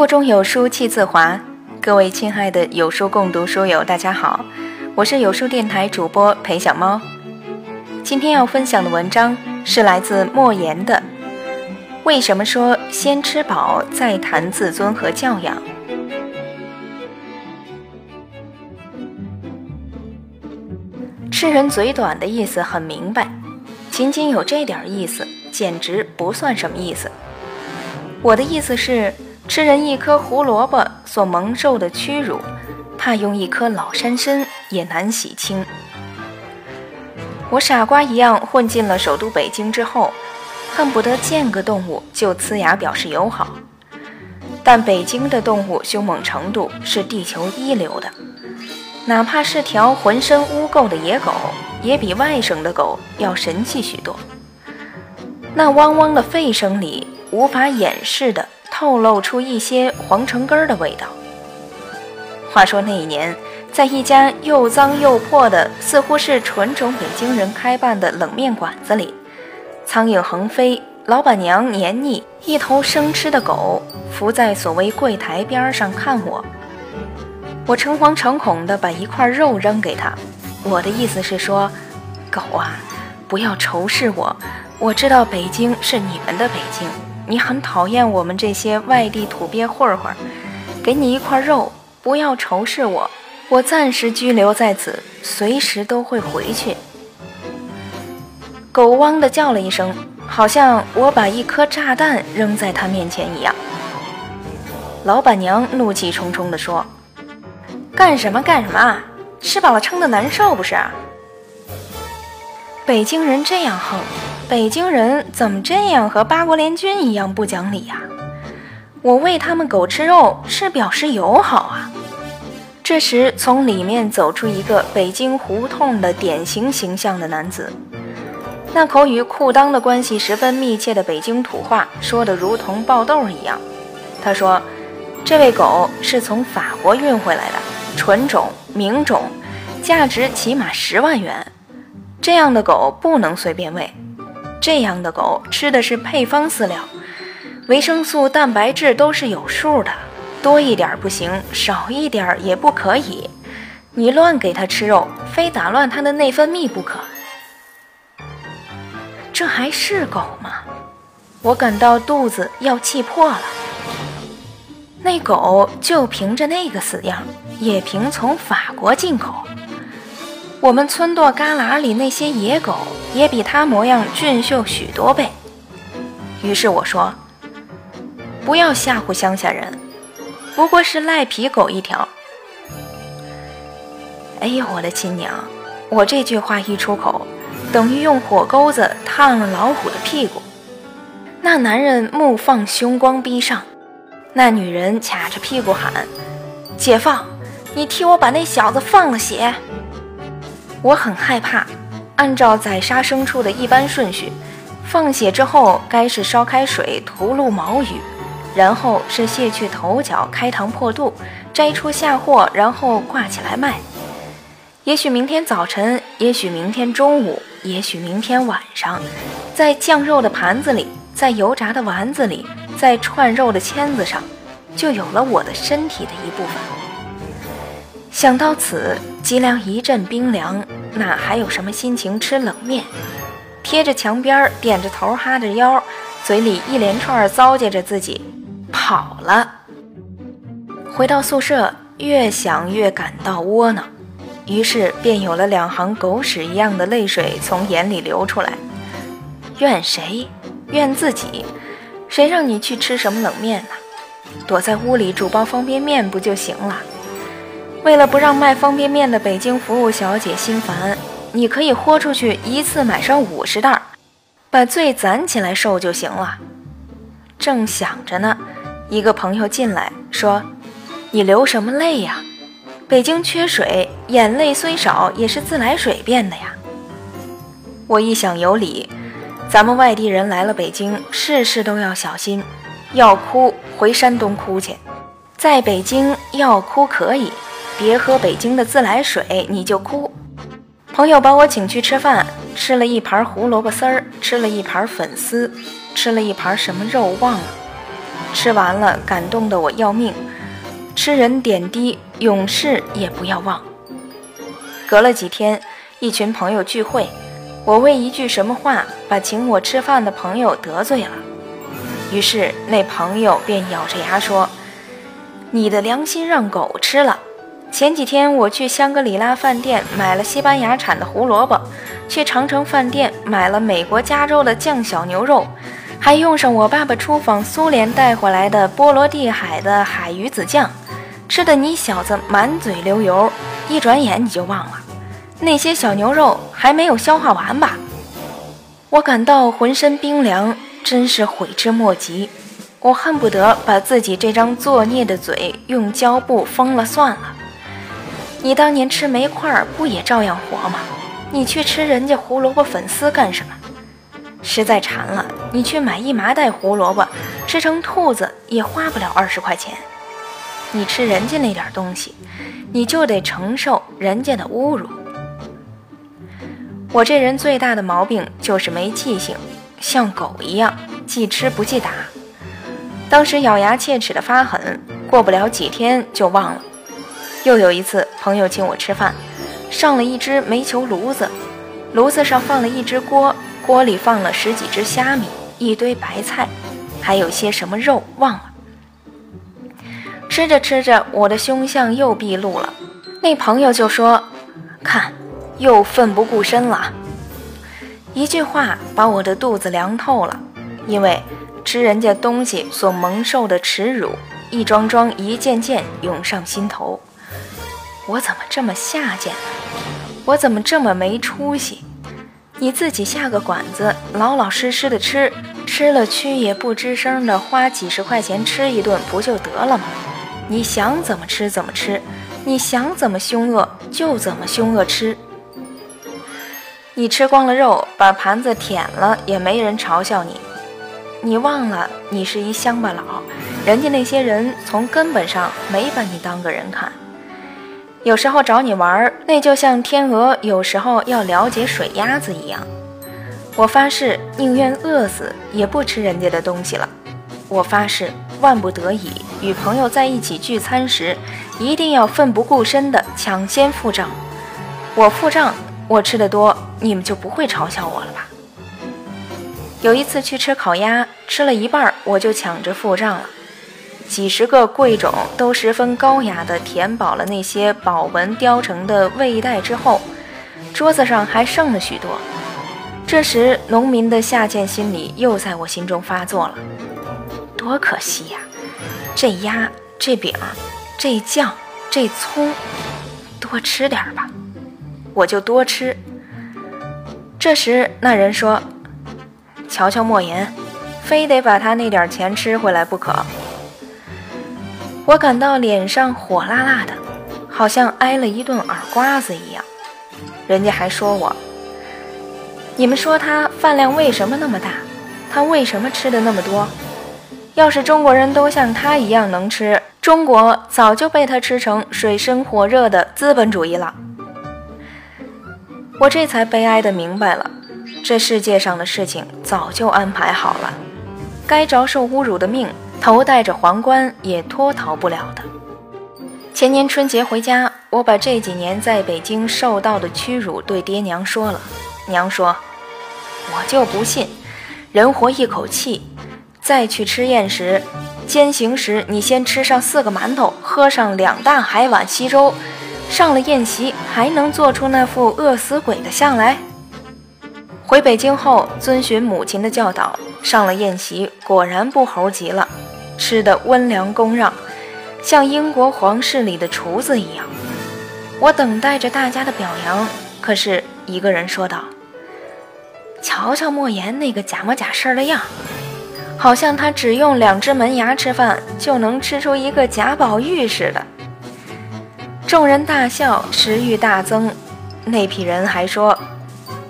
腹中有书气自华，各位亲爱的有书共读书友，大家好，我是有书电台主播裴小猫。今天要分享的文章是来自莫言的《为什么说先吃饱再谈自尊和教养》。吃人嘴短的意思很明白，仅仅有这点意思，简直不算什么意思。我的意思是，吃人一颗胡萝卜所蒙受的屈辱，怕用一颗老山参也难洗清。我傻瓜一样混进了首都北京之后，恨不得见个动物就呲牙表示友好。但北京的动物凶猛程度是地球一流的。哪怕是条浑身污垢的野狗，也比外省的狗要神气许多。那汪汪的吠声里，无法掩饰的透露出一些皇城根儿的味道。话说那一年，在一家又脏又破的，似乎是纯种北京人开办的冷面馆子里，苍蝇横飞，老板娘黏腻，一头生吃的狗伏在所谓柜台边上看我。我诚惶诚恐地把一块肉扔给他，我的意思是说，狗啊，不要仇视我。我知道北京是你们的北京，你很讨厌我们这些外地土鳖混混。给你一块肉，不要仇视我。我暂时居留在此，随时都会回去。狗汪的叫了一声，好像我把一颗炸弹扔在他面前一样。老板娘怒气冲冲地说。干什么干什么？吃饱了撑的难受不是？北京人这样横，北京人怎么这样和八国联军一样不讲理呀？我喂他们狗吃肉是表示友好啊！这时从里面走出一个北京胡同的典型形象的男子，那口与裤裆的关系十分密切的北京土话说的如同爆豆一样。他说：“这位狗是从法国运回来的。”纯种名种，价值起码十万元。这样的狗不能随便喂。这样的狗吃的是配方饲料，维生素、蛋白质都是有数的，多一点不行，少一点也不可以。你乱给它吃肉，非打乱它的内分泌不可。这还是狗吗？我感到肚子要气破了。那狗就凭着那个死样。也凭从法国进口，我们村垛旮旯里那些野狗也比它模样俊秀许多倍。于是我说：“不要吓唬乡下人，不过是赖皮狗一条。”哎呦，我的亲娘！我这句话一出口，等于用火钩子烫了老虎的屁股。那男人目放凶光逼上，那女人卡着屁股喊：“解放！”你替我把那小子放了血。我很害怕。按照宰杀牲畜的一般顺序，放血之后该是烧开水涂入毛羽，然后是卸去头角开膛破肚，摘出下货，然后挂起来卖。也许明天早晨，也许明天中午，也许明天晚上，在酱肉的盘子里，在油炸的丸子里，在串肉的签子上，就有了我的身体的一部分。想到此，脊梁一阵冰凉，哪还有什么心情吃冷面？贴着墙边，点着头，哈着腰，嘴里一连串糟践着自己，跑了。回到宿舍，越想越感到窝囊，于是便有了两行狗屎一样的泪水从眼里流出来。怨谁？怨自己。谁让你去吃什么冷面呢？躲在屋里煮包方便面不就行了？为了不让卖方便面的北京服务小姐心烦，你可以豁出去一次买上五十袋，把罪攒起来受就行了。正想着呢，一个朋友进来说：“你流什么泪呀？北京缺水，眼泪虽少也是自来水变的呀。”我一想有理，咱们外地人来了北京，事事都要小心，要哭回山东哭去，在北京要哭可以。别喝北京的自来水，你就哭。朋友把我请去吃饭，吃了一盘胡萝卜丝儿，吃了一盘粉丝，吃了一盘什么肉忘了。吃完了感动的我要命。吃人点滴，永世也不要忘。隔了几天，一群朋友聚会，我为一句什么话把请我吃饭的朋友得罪了，于是那朋友便咬着牙说：“你的良心让狗吃了。”前几天我去香格里拉饭店买了西班牙产的胡萝卜，去长城饭店买了美国加州的酱小牛肉，还用上我爸爸出访苏联带回来的波罗的海的海鱼子酱，吃的你小子满嘴流油，一转眼你就忘了，那些小牛肉还没有消化完吧？我感到浑身冰凉，真是悔之莫及。我恨不得把自己这张作孽的嘴用胶布封了算了。你当年吃煤块不也照样活吗？你去吃人家胡萝卜粉丝干什么？实在馋了，你去买一麻袋胡萝卜，吃成兔子也花不了二十块钱。你吃人家那点东西，你就得承受人家的侮辱。我这人最大的毛病就是没记性，像狗一样记吃不记打。当时咬牙切齿的发狠，过不了几天就忘了。又有一次，朋友请我吃饭，上了一只煤球炉子，炉子上放了一只锅，锅里放了十几只虾米，一堆白菜，还有些什么肉忘了。吃着吃着，我的凶相又毕露了。那朋友就说：“看，又奋不顾身了。”一句话把我的肚子凉透了，因为吃人家东西所蒙受的耻辱，一桩桩、一件件涌上心头。我怎么这么下贱？我怎么这么没出息？你自己下个馆子，老老实实的吃，吃了蛆也不吱声的花几十块钱吃一顿，不就得了吗？你想怎么吃怎么吃，你想怎么凶恶就怎么凶恶吃。你吃光了肉，把盘子舔了，也没人嘲笑你。你忘了，你是一乡巴佬，人家那些人从根本上没把你当个人看。有时候找你玩，那就像天鹅有时候要了解水鸭子一样。我发誓，宁愿饿死也不吃人家的东西了。我发誓，万不得已与朋友在一起聚餐时，一定要奋不顾身的抢先付账。我付账，我吃的多，你们就不会嘲笑我了吧？有一次去吃烤鸭，吃了一半，我就抢着付账了。几十个贵种都十分高雅地填饱了那些宝纹雕成的胃袋之后，桌子上还剩了许多。这时，农民的下贱心理又在我心中发作了。多可惜呀！这鸭、这饼、这酱、这葱，多吃点吧，我就多吃。这时，那人说：“瞧瞧莫言，非得把他那点钱吃回来不可。”我感到脸上火辣辣的，好像挨了一顿耳刮子一样。人家还说我，你们说他饭量为什么那么大？他为什么吃的那么多？要是中国人都像他一样能吃，中国早就被他吃成水深火热的资本主义了。我这才悲哀的明白了，这世界上的事情早就安排好了，该着受侮辱的命。头戴着皇冠也脱逃不了的。前年春节回家，我把这几年在北京受到的屈辱对爹娘说了。娘说：“我就不信，人活一口气，再去吃宴时，践行时你先吃上四个馒头，喝上两大海碗稀粥，上了宴席还能做出那副饿死鬼的相来？”回北京后，遵循母亲的教导，上了宴席，果然不猴急了。吃的温良恭让，像英国皇室里的厨子一样。我等待着大家的表扬，可是一个人说道：“瞧瞧莫言那个假模假式的样，好像他只用两只门牙吃饭就能吃出一个贾宝玉似的。”众人大笑，食欲大增。那批人还说：“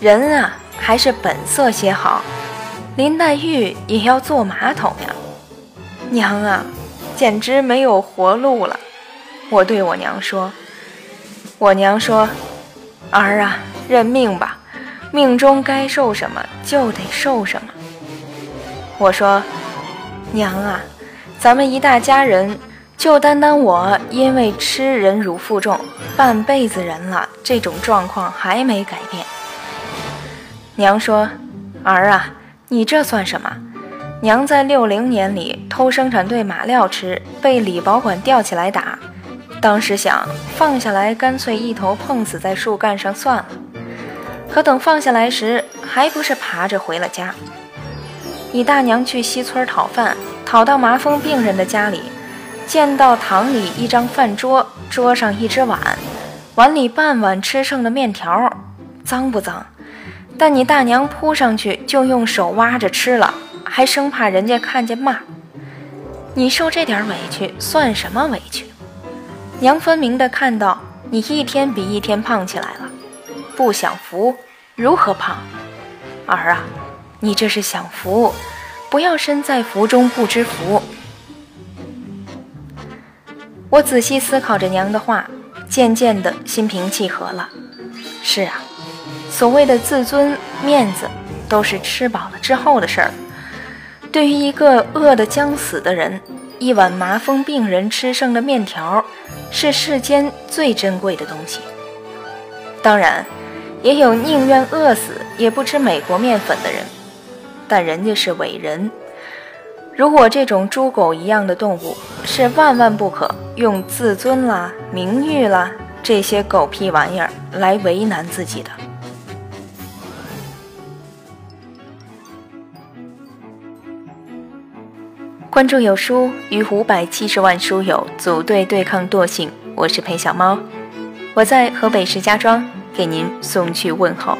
人啊，还是本色些好。林黛玉也要坐马桶呀。”娘啊，简直没有活路了！我对我娘说：“我娘说，儿啊，认命吧，命中该受什么就得受什么。”我说：“娘啊，咱们一大家人，就单单我因为吃忍辱负重，半辈子人了，这种状况还没改变。娘说：“儿啊，你这算什么？娘在六零年里偷生产队马料吃，被李保管吊起来打。当时想放下来，干脆一头碰死在树干上算了。可等放下来时，还不是爬着回了家。你大娘去西村讨饭，讨到麻风病人的家里，见到堂里一张饭桌，桌上一只碗，碗里半碗吃剩的面条，脏不脏？”但你大娘扑上去就用手挖着吃了，还生怕人家看见骂。你受这点委屈算什么委屈？娘分明的看到你一天比一天胖起来了，不享福如何胖？儿啊，你这是享福，不要身在福中不知福。我仔细思考着娘的话，渐渐的心平气和了。是啊。所谓的自尊、面子，都是吃饱了之后的事儿。对于一个饿得将死的人，一碗麻风病人吃剩的面条，是世间最珍贵的东西。当然，也有宁愿饿死也不吃美国面粉的人，但人家是伟人。如果这种猪狗一样的动物，是万万不可用自尊啦、名誉啦这些狗屁玩意儿来为难自己的。关注有书，与五百七十万书友组队对抗惰性。我是裴小猫，我在河北石家庄给您送去问候。